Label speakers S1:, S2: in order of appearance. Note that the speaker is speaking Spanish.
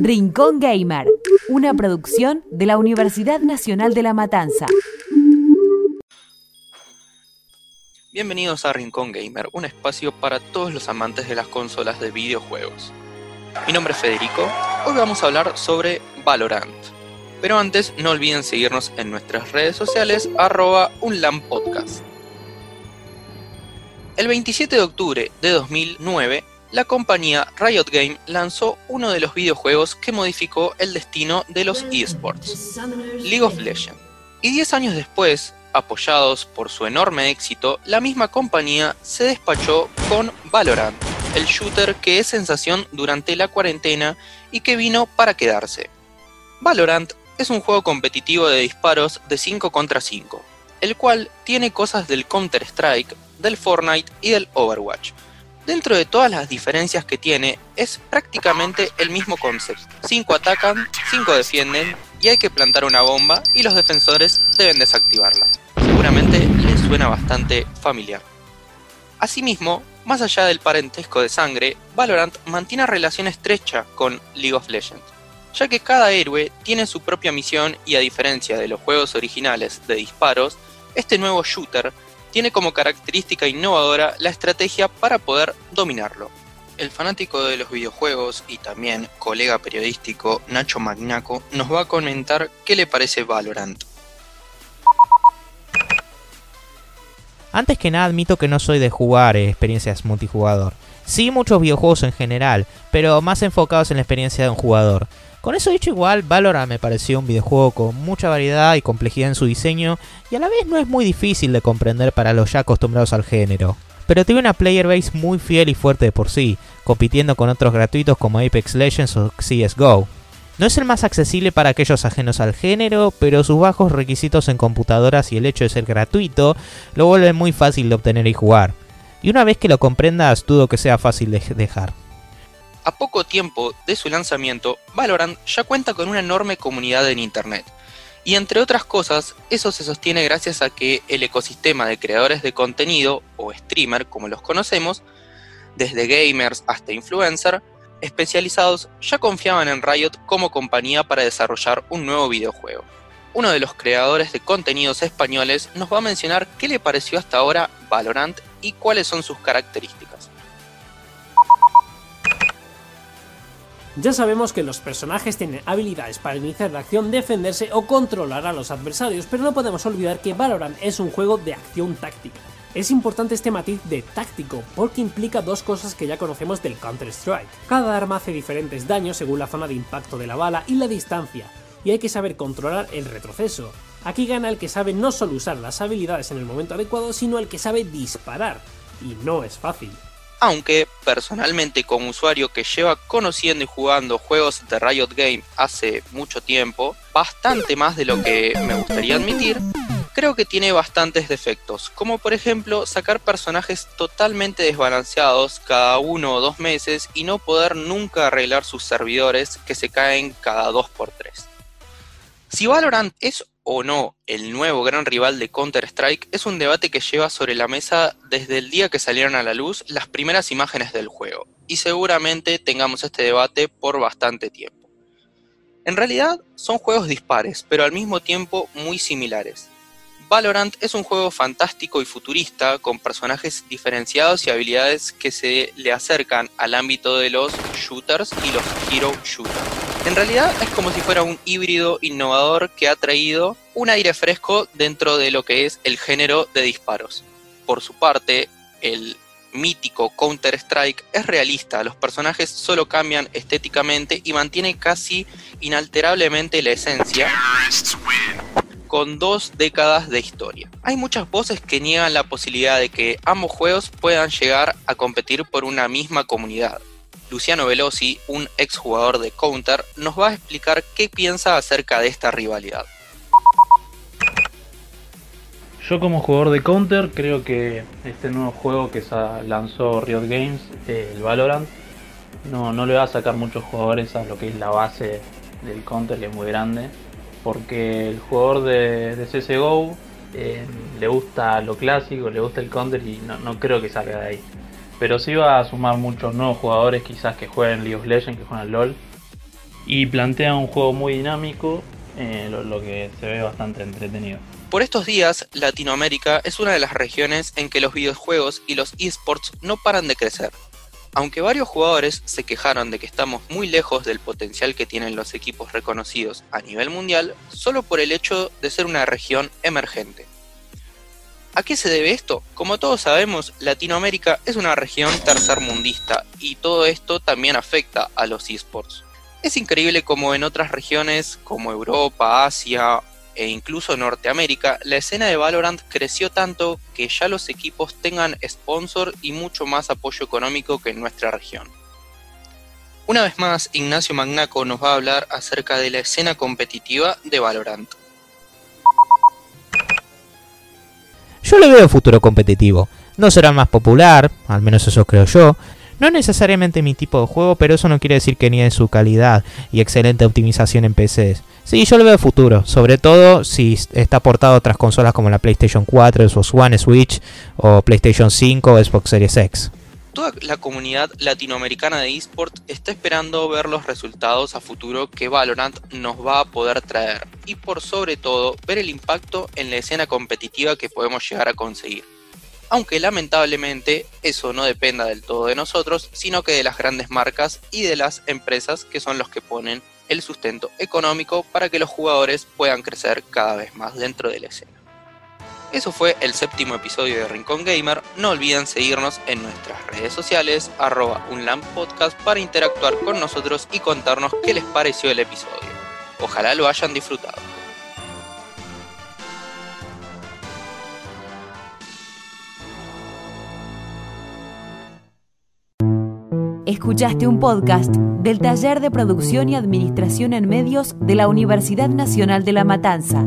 S1: Rincón Gamer, una producción de la Universidad Nacional de La Matanza.
S2: Bienvenidos a Rincón Gamer, un espacio para todos los amantes de las consolas de videojuegos. Mi nombre es Federico, hoy vamos a hablar sobre Valorant. Pero antes no olviden seguirnos en nuestras redes sociales arroba unlampodcast. El 27 de octubre de 2009, la compañía Riot Game lanzó uno de los videojuegos que modificó el destino de los esports, League of Legends. Y 10 años después, apoyados por su enorme éxito, la misma compañía se despachó con Valorant, el shooter que es sensación durante la cuarentena y que vino para quedarse. Valorant es un juego competitivo de disparos de 5 contra 5, el cual tiene cosas del Counter-Strike, del Fortnite y del Overwatch. Dentro de todas las diferencias que tiene, es prácticamente el mismo concepto. 5 atacan, 5 defienden y hay que plantar una bomba y los defensores deben desactivarla. Seguramente les suena bastante familiar. Asimismo, más allá del parentesco de sangre, Valorant mantiene relación estrecha con League of Legends, ya que cada héroe tiene su propia misión y a diferencia de los juegos originales de disparos, este nuevo shooter tiene como característica innovadora la estrategia para poder dominarlo. El fanático de los videojuegos y también colega periodístico Nacho Magnaco nos va a comentar qué le parece Valorant.
S3: Antes que nada admito que no soy de jugar eh, experiencias multijugador. Sí muchos videojuegos en general, pero más enfocados en la experiencia de un jugador. Con eso dicho igual, Valorant me pareció un videojuego con mucha variedad y complejidad en su diseño y a la vez no es muy difícil de comprender para los ya acostumbrados al género. Pero tiene una player base muy fiel y fuerte de por sí, compitiendo con otros gratuitos como Apex Legends o CSGO. No es el más accesible para aquellos ajenos al género, pero sus bajos requisitos en computadoras y el hecho de ser gratuito lo vuelven muy fácil de obtener y jugar. Y una vez que lo comprendas, dudo que sea fácil de dejar.
S2: A poco tiempo de su lanzamiento, Valorant ya cuenta con una enorme comunidad en Internet. Y entre otras cosas, eso se sostiene gracias a que el ecosistema de creadores de contenido, o streamer como los conocemos, desde gamers hasta influencer, especializados ya confiaban en Riot como compañía para desarrollar un nuevo videojuego. Uno de los creadores de contenidos españoles nos va a mencionar qué le pareció hasta ahora Valorant y cuáles son sus características.
S4: Ya sabemos que los personajes tienen habilidades para iniciar la acción, defenderse o controlar a los adversarios, pero no podemos olvidar que Valorant es un juego de acción táctica. Es importante este matiz de táctico porque implica dos cosas que ya conocemos del Counter-Strike. Cada arma hace diferentes daños según la zona de impacto de la bala y la distancia, y hay que saber controlar el retroceso. Aquí gana el que sabe no solo usar las habilidades en el momento adecuado, sino el que sabe disparar, y no es fácil
S2: aunque personalmente como usuario que lleva conociendo y jugando juegos de Riot Game hace mucho tiempo, bastante más de lo que me gustaría admitir, creo que tiene bastantes defectos, como por ejemplo sacar personajes totalmente desbalanceados cada uno o dos meses y no poder nunca arreglar sus servidores que se caen cada 2x3. Si Valorant es o no el nuevo gran rival de Counter-Strike es un debate que lleva sobre la mesa desde el día que salieron a la luz las primeras imágenes del juego, y seguramente tengamos este debate por bastante tiempo. En realidad son juegos dispares, pero al mismo tiempo muy similares. Valorant es un juego fantástico y futurista con personajes diferenciados y habilidades que se le acercan al ámbito de los shooters y los hero shooters. En realidad es como si fuera un híbrido innovador que ha traído un aire fresco dentro de lo que es el género de disparos. Por su parte, el mítico Counter-Strike es realista, los personajes solo cambian estéticamente y mantiene casi inalterablemente la esencia con dos décadas de historia. Hay muchas voces que niegan la posibilidad de que ambos juegos puedan llegar a competir por una misma comunidad. Luciano Velosi, un exjugador de Counter, nos va a explicar qué piensa acerca de esta rivalidad.
S5: Yo como jugador de Counter creo que este nuevo juego que lanzó Riot Games, eh, el Valorant, no, no le va a sacar muchos jugadores a lo que es la base del Counter, que es muy grande, porque el jugador de, CSGO eh, le gusta lo clásico, le gusta el Counter y no, no creo que salga de ahí. Pero sí va a sumar muchos nuevos jugadores quizás que jueguen League of Legends, que juegan LOL. y plantea un juego muy dinámico, eh, lo, que se ve bastante entretenido.
S2: Por estos días, Latinoamérica es una de las regiones en que los videojuegos y los esports no paran de crecer. Aunque varios jugadores se quejaron de que estamos muy lejos del potencial que tienen los equipos reconocidos a nivel mundial, solo por el hecho de ser una región emergente. ¿A qué se debe esto? Como todos sabemos, Latinoamérica es una región tercermundista y todo esto también afecta a los esports. Es increíble como en otras regiones como Europa, Asia e incluso Norteamérica, la escena de Valorant creció tanto que ya los equipos tengan sponsor y mucho más apoyo económico que en nuestra región. Una vez más, Ignacio Magnaco nos va a hablar acerca de la escena competitiva de Valorant.
S3: Yo le veo futuro competitivo. No será más popular, al menos eso creo yo, no necesariamente mi tipo de juego, pero eso no quiere decir que niegue su calidad y excelente optimización en PCs. Sí, yo lo veo futuro, sobre todo si está portado a otras consolas como la PlayStation 4, Xbox One, Switch o PlayStation 5 o Xbox Series X.
S2: Toda la comunidad latinoamericana de eSport está esperando ver los resultados a futuro que Valorant nos va a poder traer y por sobre todo ver el impacto en la escena competitiva que podemos llegar a conseguir aunque lamentablemente eso no dependa del todo de nosotros, sino que de las grandes marcas y de las empresas que son los que ponen el sustento económico para que los jugadores puedan crecer cada vez más dentro de la escena. Eso fue el séptimo episodio de Rincón Gamer. No olviden seguirnos en nuestras redes sociales, arroba podcast para interactuar con nosotros y contarnos qué les pareció el episodio. Ojalá lo hayan disfrutado.
S1: Escuchaste un podcast del Taller de Producción y Administración en Medios de la Universidad Nacional de La Matanza.